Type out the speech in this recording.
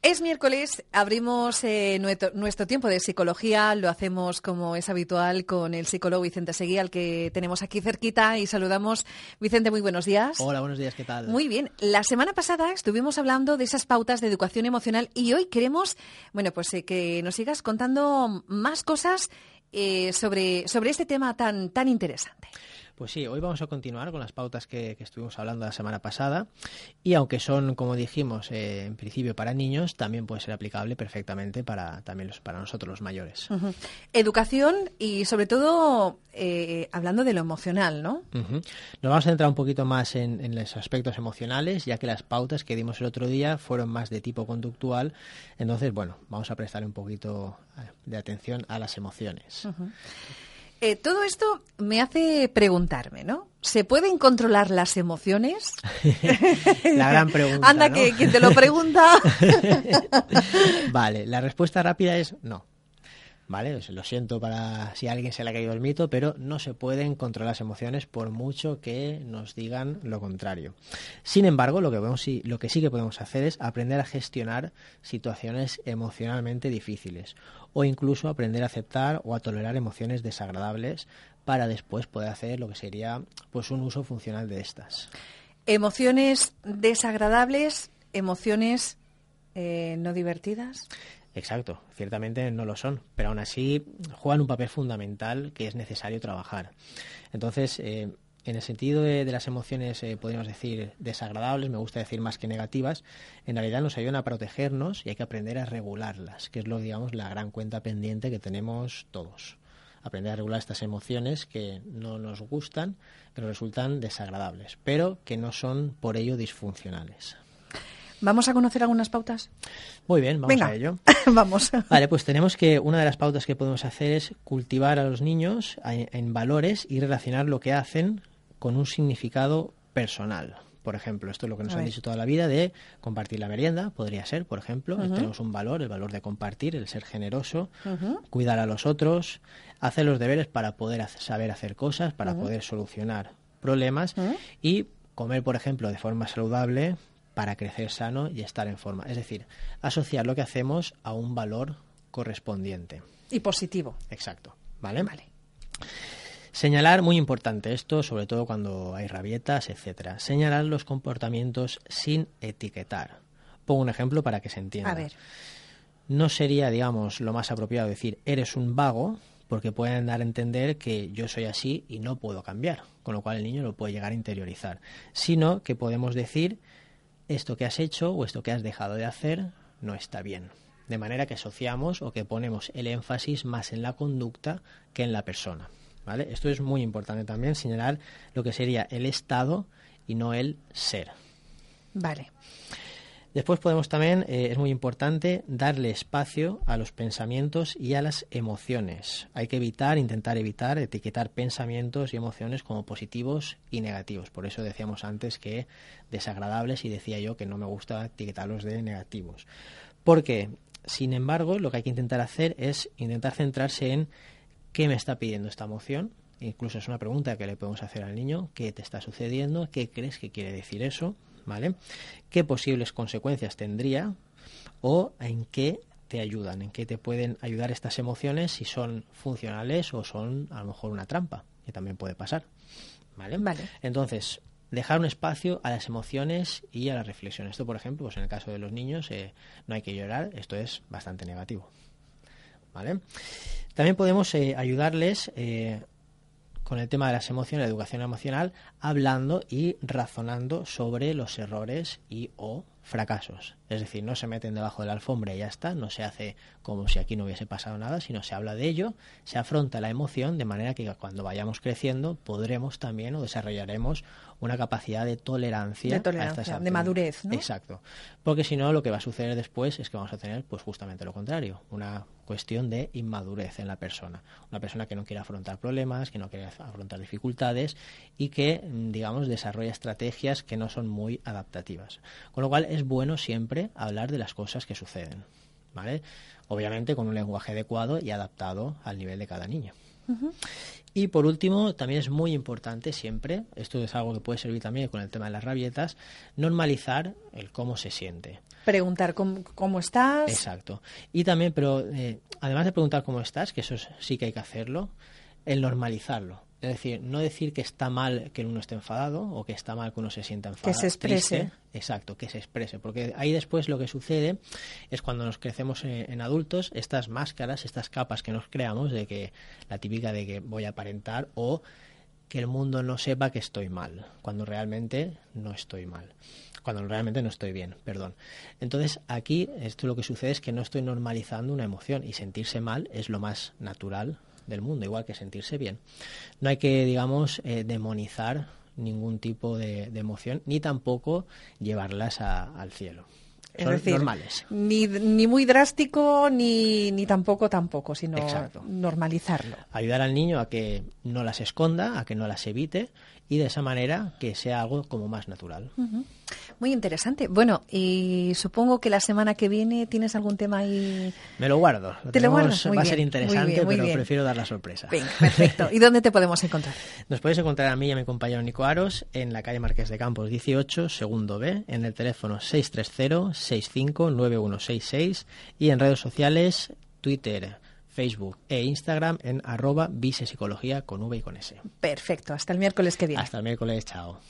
Es miércoles, abrimos eh, nuestro, tiempo de psicología, lo hacemos como es habitual con el psicólogo Vicente Seguí, al que tenemos aquí cerquita y saludamos. Vicente, muy buenos días. Hola, buenos días, ¿qué tal? Muy bien. La semana pasada estuvimos hablando de esas pautas de educación emocional y hoy queremos, bueno, pues eh, que nos sigas contando más cosas eh, sobre, sobre este tema tan, tan interesante. Pues sí, hoy vamos a continuar con las pautas que, estuvimos hablando la semana pasada y aunque son, como dijimos, eh, en principio para niños, también puede ser aplicable perfectamente para también los, para nosotros los mayores. Educación y sobre todo eh, hablando de lo emocional, ¿no? Nos vamos a centrar un poquito más en, en, los aspectos emocionales, ya que las pautas que dimos el otro día fueron más de tipo conductual. Entonces, bueno, vamos a prestar un poquito eh, de atención a las emociones. Eh, todo esto me hace preguntarme, ¿no? ¿Se pueden controlar las emociones? la gran pregunta. Anda, que quien te lo pregunta. vale, la respuesta rápida es no. ¿Vale? Lo siento para si a alguien se le ha caído el mito, pero no se pueden controlar las emociones por mucho que nos digan lo contrario. Sin embargo, lo que, lo que sí que podemos hacer es aprender a gestionar situaciones emocionalmente difíciles o incluso aprender a aceptar o a tolerar emociones desagradables para después poder hacer lo que sería pues un uso funcional de estas. Emociones desagradables, emociones eh, no divertidas. Exacto, ciertamente no lo son, pero aún así juegan un papel fundamental que es necesario trabajar. Entonces, eh, en el sentido de, las emociones, eh, podríamos decir, desagradables, me gusta decir más que negativas, en realidad nos ayudan a protegernos y hay que aprender a regularlas, que es lo, digamos, la gran cuenta pendiente que tenemos todos. Aprender a regular estas emociones que no nos gustan, que nos resultan desagradables, pero que no son por ello disfuncionales. ¿Vamos a conocer algunas pautas? Muy bien, vamos a ello. vamos. Vale, pues tenemos que una de las pautas que podemos hacer es cultivar a los niños en valores y relacionar lo que hacen con un significado personal. Por ejemplo, esto es lo que nos han dicho toda la vida de compartir la merienda, podría ser, por ejemplo. Tenemos un valor, el valor de compartir, el ser generoso, cuidar a los otros, hacer los deberes para poder saber hacer cosas, para poder solucionar problemas y comer, por ejemplo, de forma saludable, para crecer sano y estar en forma. Es decir, asociar lo que hacemos a un valor correspondiente. Y positivo. Exacto. ¿Vale? Vale. Señalar, muy importante esto, sobre todo cuando hay rabietas, etcétera. Señalar los comportamientos sin etiquetar. Pongo un ejemplo para que se entienda. A ver. No sería, digamos, lo más apropiado decir eres un vago, porque pueden dar a entender que yo soy así y no puedo cambiar, con lo cual el niño lo puede llegar a interiorizar. Sino que podemos decir esto que has hecho o esto que has dejado de hacer no está bien. De manera que asociamos o que ponemos el énfasis más en la conducta que en la persona. ¿vale? Esto es muy importante también, señalar lo que sería el estado y no el ser. Vale. Después podemos también, eh, es muy importante, darle espacio a los pensamientos y a las emociones. Hay que evitar, intentar evitar, etiquetar pensamientos y emociones como positivos y negativos. Por eso decíamos antes que desagradables y decía yo que no me gusta etiquetarlos de negativos. Porque, sin embargo, lo que hay que intentar hacer es intentar centrarse en qué me está pidiendo esta emoción, incluso es una pregunta que le podemos hacer al niño, ¿qué te está sucediendo? ¿Qué crees que quiere decir eso? ¿vale? ¿Qué posibles consecuencias tendría o en qué te ayudan, en qué te pueden ayudar estas emociones si son funcionales o son a lo mejor una trampa, que también puede pasar, ¿vale? Vale. Entonces, dejar un espacio a las emociones y a la reflexión. Esto, por ejemplo, pues en el caso de los niños, eh, no hay que llorar, esto es bastante negativo. ¿Vale? También podemos eh, ayudarles eh, con el tema de las emociones, la educación emocional, hablando y razonando sobre los errores y o fracasos. Es decir, no se meten debajo de la alfombra y ya está, no se hace como si aquí no hubiese pasado nada, sino se habla de ello, se afronta la emoción de manera que cuando vayamos creciendo podremos también o desarrollaremos una capacidad de tolerancia, de, de madurez. ¿no? Exacto. Porque si no, lo que va a suceder después es que vamos a tener pues justamente lo contrario, una cuestión de inmadurez en la persona. Una persona que no quiere afrontar problemas, que no quiere afrontar dificultades y que, digamos, desarrolla estrategias que no son muy adaptativas. Con lo cual es bueno siempre hablar de las cosas que suceden, ¿vale? Obviamente con un lenguaje adecuado y adaptado al nivel de cada niño. Y por último, también es muy importante siempre, esto es algo que puede servir también con el tema de las rabietas, normalizar el cómo se siente. Preguntar cómo, estás. Exacto. Y también, pero eh, además de preguntar cómo estás, que eso sí que hay que hacerlo, el normalizarlo. Es decir, no decir que está mal que uno esté enfadado o que está mal que uno se sienta enfadado. Que se exprese. exacto, que se exprese. Porque ahí después lo que sucede es cuando nos crecemos en, adultos, estas máscaras, estas capas que nos creamos de que la típica de que voy a aparentar o que el mundo no sepa que estoy mal, cuando realmente no estoy mal cuando realmente no estoy bien, perdón. Entonces, aquí esto lo que sucede es que no estoy normalizando una emoción y sentirse mal es lo más natural del mundo, igual que sentirse bien. No hay que, digamos, eh, demonizar ningún tipo de, emoción, ni tampoco llevarlas al cielo. Son normales. Ni, ni muy drástico, ni, ni tampoco tampoco, sino normalizarlo. Ayudar al niño a que no las esconda, a que no las evite y de esa manera que sea algo como más natural. Muy interesante. Bueno, y supongo que la semana que viene tienes algún tema ahí. Me lo guardo. ¿Te lo guardas? Va a ser interesante, pero prefiero dar la sorpresa. perfecto. ¿Y dónde te podemos encontrar? Nos podéis encontrar a mí y a mi compañero Nico Aros en la calle Marqués de Campos 18, segundo B, en el teléfono 630-659166 y en redes sociales, Twitter, Facebook e Instagram en arroba visepsicología con V y con S. Perfecto. Hasta el miércoles que viene. Hasta el miércoles. Chao.